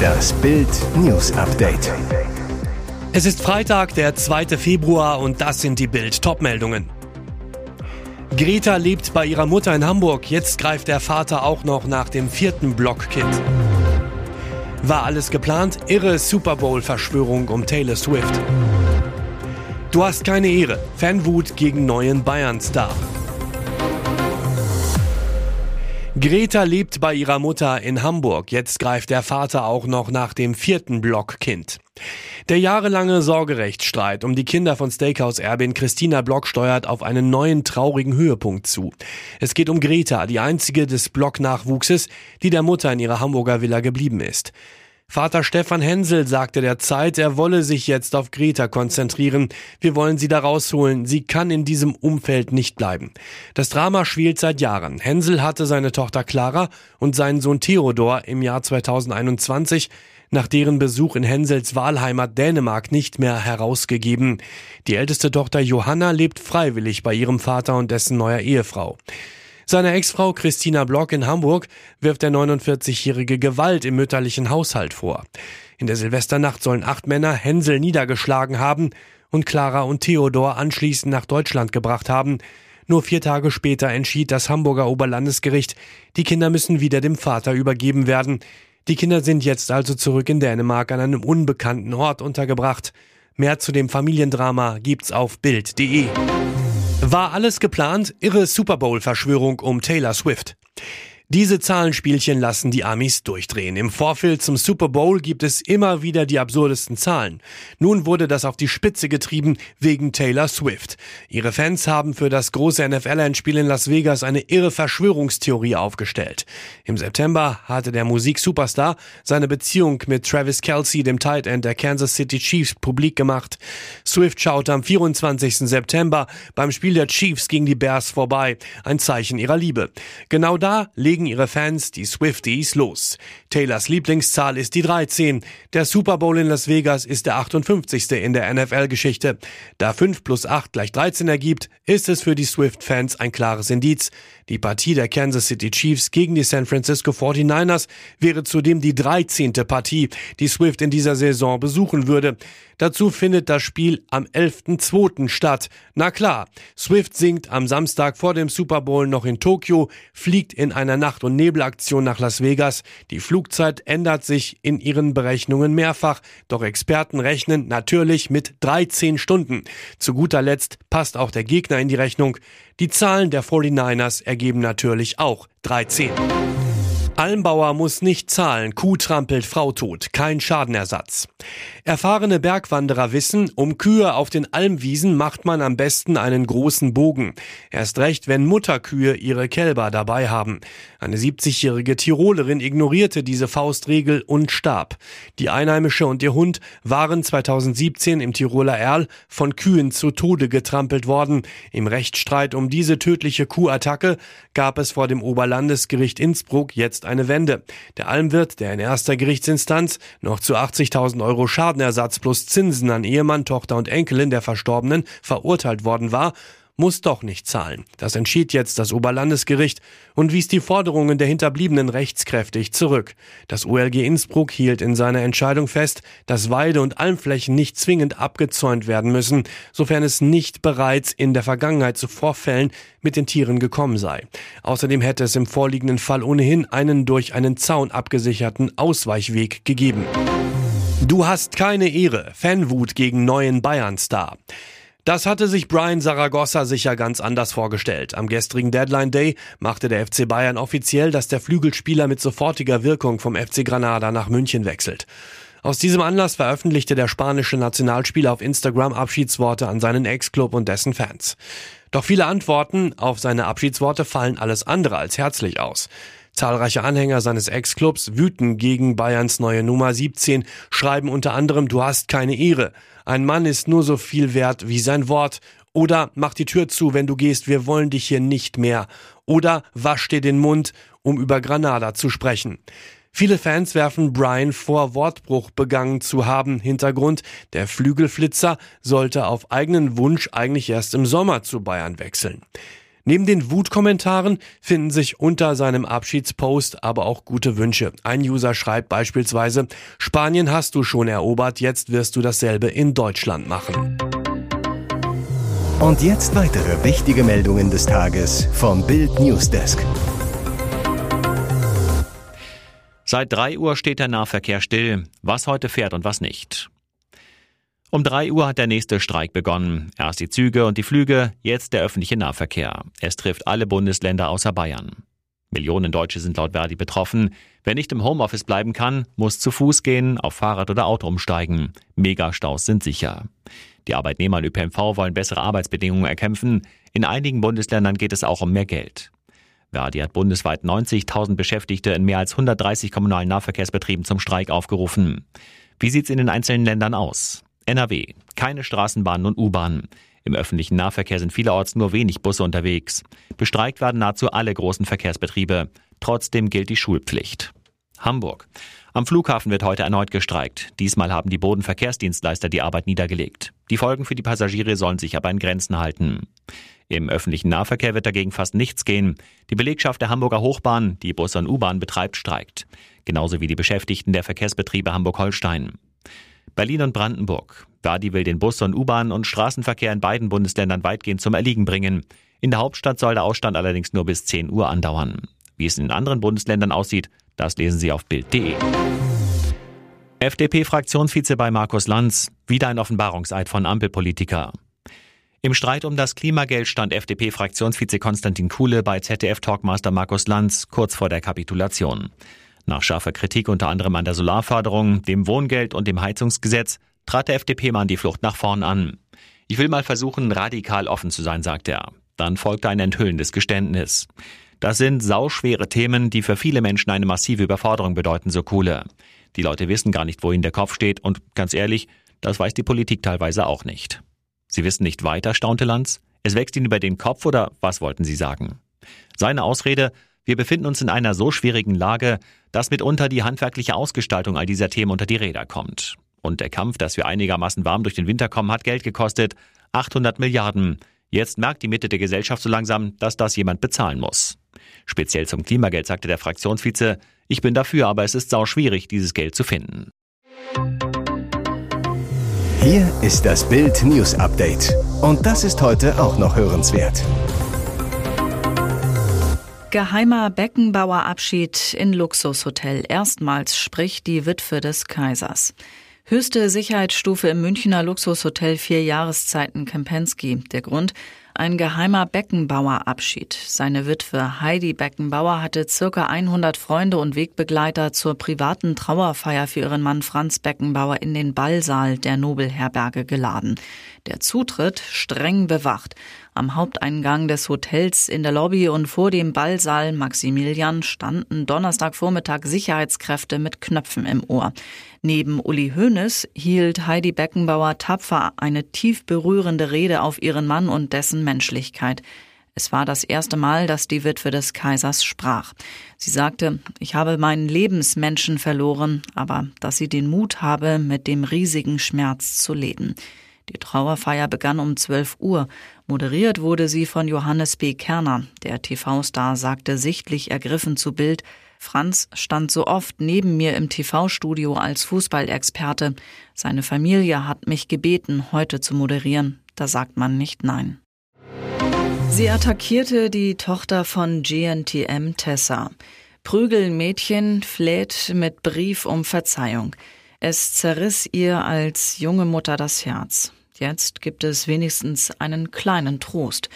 Das Bild News Update. Es ist Freitag, der 2. Februar und das sind die Bild Topmeldungen. Greta lebt bei ihrer Mutter in Hamburg. Jetzt greift der Vater auch noch nach dem vierten Blockkind. War alles geplant? Irre Super Bowl Verschwörung um Taylor Swift. Du hast keine Ehre. Fanwut gegen neuen Bayern-Star. Greta lebt bei ihrer Mutter in Hamburg. Jetzt greift der Vater auch noch nach dem vierten Blockkind. Der jahrelange Sorgerechtsstreit um die Kinder von Steakhouse-Erbin Christina Block steuert auf einen neuen traurigen Höhepunkt zu. Es geht um Greta, die einzige des Block-Nachwuchses, die der Mutter in ihrer Hamburger Villa geblieben ist. Vater Stefan Hensel sagte der Zeit, er wolle sich jetzt auf Greta konzentrieren. Wir wollen sie da rausholen. Sie kann in diesem Umfeld nicht bleiben. Das Drama schwelt seit Jahren. Hensel hatte seine Tochter Clara und seinen Sohn Theodor im Jahr 2021 nach deren Besuch in Hensels Wahlheimat Dänemark nicht mehr herausgegeben. Die älteste Tochter Johanna lebt freiwillig bei ihrem Vater und dessen neuer Ehefrau. Seine Ex-Frau Christina Block in Hamburg wirft der 49-jährige Gewalt im mütterlichen Haushalt vor. In der Silvesternacht sollen acht Männer Hänsel niedergeschlagen haben und Clara und Theodor anschließend nach Deutschland gebracht haben. Nur vier Tage später entschied das Hamburger Oberlandesgericht, die Kinder müssen wieder dem Vater übergeben werden. Die Kinder sind jetzt also zurück in Dänemark an einem unbekannten Ort untergebracht. Mehr zu dem Familiendrama gibt's auf Bild.de. War alles geplant? Irre Super Bowl-Verschwörung um Taylor Swift. Diese Zahlenspielchen lassen die Amis durchdrehen. Im Vorfeld zum Super Bowl gibt es immer wieder die absurdesten Zahlen. Nun wurde das auf die Spitze getrieben wegen Taylor Swift. Ihre Fans haben für das große NFL-Endspiel in Las Vegas eine irre Verschwörungstheorie aufgestellt. Im September hatte der Musik-Superstar seine Beziehung mit Travis Kelsey, dem Tight End der Kansas City Chiefs, publik gemacht. Swift schaute am 24. September beim Spiel der Chiefs gegen die Bears vorbei. Ein Zeichen ihrer Liebe. Genau da legen legen ihre Fans, die Swifties, los. Taylors Lieblingszahl ist die 13. Der Super Bowl in Las Vegas ist der 58. in der NFL-Geschichte. Da 5 plus 8 gleich 13 ergibt, ist es für die Swift-Fans ein klares Indiz. Die Partie der Kansas City Chiefs gegen die San Francisco 49ers wäre zudem die 13. Partie, die Swift in dieser Saison besuchen würde. Dazu findet das Spiel am 11.2. statt. Na klar, Swift singt am Samstag vor dem Super Bowl noch in Tokio, fliegt in einer Nacht- und Nebelaktion nach Las Vegas. Die Flugzeit ändert sich in ihren Berechnungen mehrfach, doch Experten rechnen natürlich mit 13 Stunden. Zu guter Letzt passt auch der Gegner in die Rechnung. Die Zahlen der 49ers ergeben natürlich auch 13. Almbauer muss nicht zahlen, Kuh trampelt Frau tot, kein Schadenersatz. Erfahrene Bergwanderer wissen, um Kühe auf den Almwiesen macht man am besten einen großen Bogen. Erst recht, wenn Mutterkühe ihre Kälber dabei haben. Eine 70-jährige Tirolerin ignorierte diese Faustregel und starb. Die Einheimische und ihr Hund waren 2017 im Tiroler Erl von Kühen zu Tode getrampelt worden. Im Rechtsstreit um diese tödliche Kuhattacke gab es vor dem Oberlandesgericht Innsbruck jetzt eine Wende. Der Almwirt, der in erster Gerichtsinstanz noch zu 80.000 Euro Schadenersatz plus Zinsen an Ehemann, Tochter und Enkelin der Verstorbenen verurteilt worden war, muss doch nicht zahlen. Das entschied jetzt das Oberlandesgericht und wies die Forderungen der Hinterbliebenen rechtskräftig zurück. Das OLG Innsbruck hielt in seiner Entscheidung fest, dass Weide- und Almflächen nicht zwingend abgezäunt werden müssen, sofern es nicht bereits in der Vergangenheit zu Vorfällen mit den Tieren gekommen sei. Außerdem hätte es im vorliegenden Fall ohnehin einen durch einen Zaun abgesicherten Ausweichweg gegeben. Du hast keine Ehre. Fanwut gegen neuen Bayern-Star. Das hatte sich Brian Saragossa sicher ganz anders vorgestellt. Am gestrigen Deadline Day machte der FC Bayern offiziell, dass der Flügelspieler mit sofortiger Wirkung vom FC Granada nach München wechselt. Aus diesem Anlass veröffentlichte der spanische Nationalspieler auf Instagram Abschiedsworte an seinen Ex-Club und dessen Fans. Doch viele Antworten auf seine Abschiedsworte fallen alles andere als herzlich aus. Zahlreiche Anhänger seines Ex-Clubs wüten gegen Bayerns neue Nummer 17, schreiben unter anderem, du hast keine Ehre. Ein Mann ist nur so viel wert wie sein Wort. Oder mach die Tür zu, wenn du gehst, wir wollen dich hier nicht mehr. Oder wasch dir den Mund, um über Granada zu sprechen. Viele Fans werfen Brian vor, Wortbruch begangen zu haben. Hintergrund, der Flügelflitzer sollte auf eigenen Wunsch eigentlich erst im Sommer zu Bayern wechseln. Neben den Wutkommentaren finden sich unter seinem Abschiedspost aber auch gute Wünsche. Ein User schreibt beispielsweise, Spanien hast du schon erobert, jetzt wirst du dasselbe in Deutschland machen. Und jetzt weitere wichtige Meldungen des Tages vom Bild Newsdesk. Seit 3 Uhr steht der Nahverkehr still, was heute fährt und was nicht. Um 3 Uhr hat der nächste Streik begonnen. Erst die Züge und die Flüge, jetzt der öffentliche Nahverkehr. Es trifft alle Bundesländer außer Bayern. Millionen Deutsche sind laut Verdi betroffen. Wer nicht im Homeoffice bleiben kann, muss zu Fuß gehen, auf Fahrrad oder Auto umsteigen. Megastaus sind sicher. Die Arbeitnehmer in ÖPNV wollen bessere Arbeitsbedingungen erkämpfen. In einigen Bundesländern geht es auch um mehr Geld. Verdi hat bundesweit 90.000 Beschäftigte in mehr als 130 kommunalen Nahverkehrsbetrieben zum Streik aufgerufen. Wie sieht's in den einzelnen Ländern aus? NRW. Keine Straßenbahnen und U-Bahnen. Im öffentlichen Nahverkehr sind vielerorts nur wenig Busse unterwegs. Bestreikt werden nahezu alle großen Verkehrsbetriebe. Trotzdem gilt die Schulpflicht. Hamburg. Am Flughafen wird heute erneut gestreikt. Diesmal haben die Bodenverkehrsdienstleister die Arbeit niedergelegt. Die Folgen für die Passagiere sollen sich aber in Grenzen halten. Im öffentlichen Nahverkehr wird dagegen fast nichts gehen. Die Belegschaft der Hamburger Hochbahn, die Bus und U-Bahn betreibt, streikt. Genauso wie die Beschäftigten der Verkehrsbetriebe Hamburg-Holstein. Berlin und Brandenburg. Verdi will den Bus- und U-Bahn- und Straßenverkehr in beiden Bundesländern weitgehend zum Erliegen bringen. In der Hauptstadt soll der Ausstand allerdings nur bis 10 Uhr andauern. Wie es in anderen Bundesländern aussieht, das lesen Sie auf Bild.de. FDP-Fraktionsvize bei Markus Lanz. Wieder ein Offenbarungseid von Ampelpolitiker. Im Streit um das Klimageld stand FDP-Fraktionsvize Konstantin Kuhle bei ZDF-Talkmaster Markus Lanz kurz vor der Kapitulation. Nach scharfer Kritik unter anderem an der Solarförderung, dem Wohngeld und dem Heizungsgesetz trat der FDP-Mann die Flucht nach vorn an. Ich will mal versuchen, radikal offen zu sein, sagte er. Dann folgte ein enthüllendes Geständnis. Das sind sauschwere Themen, die für viele Menschen eine massive Überforderung bedeuten, so Kuhle. Die Leute wissen gar nicht, wo ihnen der Kopf steht und ganz ehrlich, das weiß die Politik teilweise auch nicht. Sie wissen nicht weiter, staunte Lanz. Es wächst ihnen über den Kopf oder was wollten Sie sagen? Seine Ausrede, wir befinden uns in einer so schwierigen Lage, dass mitunter die handwerkliche Ausgestaltung all dieser Themen unter die Räder kommt. Und der Kampf, dass wir einigermaßen warm durch den Winter kommen, hat Geld gekostet. 800 Milliarden. Jetzt merkt die Mitte der Gesellschaft so langsam, dass das jemand bezahlen muss. Speziell zum Klimageld sagte der Fraktionsvize, ich bin dafür, aber es ist sau schwierig, dieses Geld zu finden. Hier ist das Bild News Update. Und das ist heute auch noch hörenswert. Geheimer Beckenbauerabschied in Luxushotel. Erstmals spricht die Witwe des Kaisers. Höchste Sicherheitsstufe im Münchner Luxushotel Vier Jahreszeiten Kempensky. Der Grund? Ein geheimer Beckenbauerabschied. Seine Witwe Heidi Beckenbauer hatte circa 100 Freunde und Wegbegleiter zur privaten Trauerfeier für ihren Mann Franz Beckenbauer in den Ballsaal der Nobelherberge geladen. Der Zutritt streng bewacht. Am Haupteingang des Hotels in der Lobby und vor dem Ballsaal Maximilian standen Donnerstagvormittag Sicherheitskräfte mit Knöpfen im Ohr. Neben Uli Hoeneß hielt Heidi Beckenbauer tapfer eine tief berührende Rede auf ihren Mann und dessen Menschlichkeit. Es war das erste Mal, dass die Witwe des Kaisers sprach. Sie sagte, ich habe meinen Lebensmenschen verloren, aber dass sie den Mut habe, mit dem riesigen Schmerz zu leben. Die Trauerfeier begann um 12 Uhr. Moderiert wurde sie von Johannes B. Kerner. Der TV-Star sagte sichtlich ergriffen zu Bild, Franz stand so oft neben mir im TV-Studio als Fußballexperte. Seine Familie hat mich gebeten, heute zu moderieren. Da sagt man nicht nein. Sie attackierte die Tochter von GNTM Tessa. Prügelmädchen fleht mit Brief um Verzeihung. Es zerriss ihr als junge Mutter das Herz. Jetzt gibt es wenigstens einen kleinen Trost.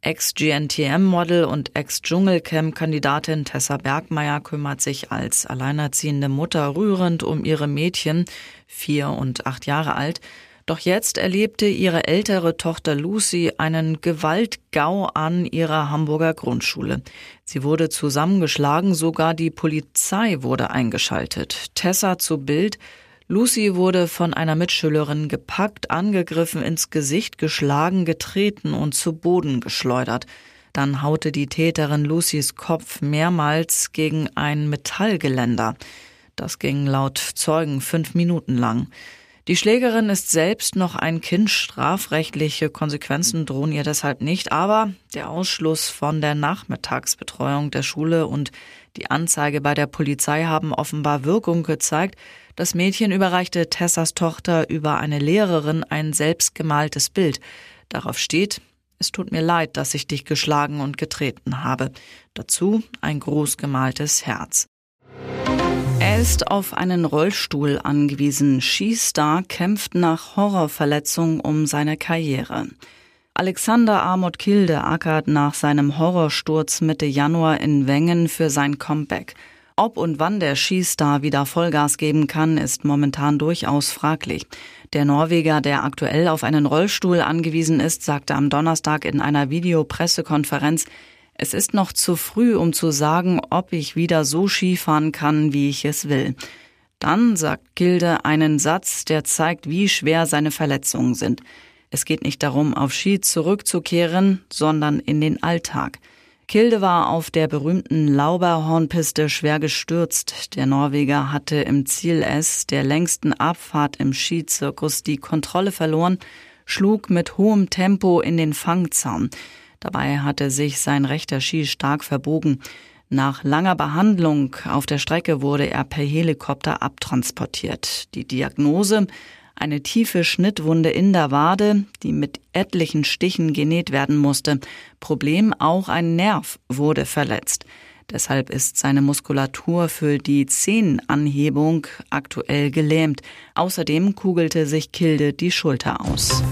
Ex-GNTM-Model und Ex-Dschungelcamp-Kandidatin Tessa Bergmeier kümmert sich als alleinerziehende Mutter rührend um ihre Mädchen, vier und acht Jahre alt. Doch jetzt erlebte ihre ältere Tochter Lucy einen Gewaltgau an ihrer Hamburger Grundschule. Sie wurde zusammengeschlagen, sogar die Polizei wurde eingeschaltet. Tessa zu Bild, Lucy wurde von einer Mitschülerin gepackt, angegriffen, ins Gesicht geschlagen, getreten und zu Boden geschleudert. Dann haute die Täterin Lucys Kopf mehrmals gegen ein Metallgeländer. Das ging laut Zeugen fünf Minuten lang. Die Schlägerin ist selbst noch ein Kind. Strafrechtliche Konsequenzen drohen ihr deshalb nicht. Aber der Ausschluss von der Nachmittagsbetreuung der Schule und die Anzeige bei der Polizei haben offenbar Wirkung gezeigt. Das Mädchen überreichte Tessas Tochter über eine Lehrerin ein selbstgemaltes Bild. Darauf steht, es tut mir leid, dass ich dich geschlagen und getreten habe. Dazu ein groß gemaltes Herz. Er ist auf einen Rollstuhl angewiesen. Skistar kämpft nach Horrorverletzung um seine Karriere. Alexander Amot Kilde ackert nach seinem Horrorsturz Mitte Januar in Wengen für sein Comeback. Ob und wann der Skistar wieder Vollgas geben kann, ist momentan durchaus fraglich. Der Norweger, der aktuell auf einen Rollstuhl angewiesen ist, sagte am Donnerstag in einer Videopressekonferenz, es ist noch zu früh, um zu sagen, ob ich wieder so Skifahren kann, wie ich es will. Dann sagt Gilde einen Satz, der zeigt, wie schwer seine Verletzungen sind. Es geht nicht darum, auf Ski zurückzukehren, sondern in den Alltag. Kilde war auf der berühmten Lauberhornpiste schwer gestürzt. Der Norweger hatte im Ziel S, der längsten Abfahrt im Skizirkus, die Kontrolle verloren, schlug mit hohem Tempo in den Fangzaun. Dabei hatte sich sein rechter Ski stark verbogen. Nach langer Behandlung auf der Strecke wurde er per Helikopter abtransportiert. Die Diagnose eine tiefe Schnittwunde in der Wade, die mit etlichen Stichen genäht werden musste. Problem auch ein Nerv wurde verletzt. Deshalb ist seine Muskulatur für die Zehenanhebung aktuell gelähmt. Außerdem kugelte sich Kilde die Schulter aus.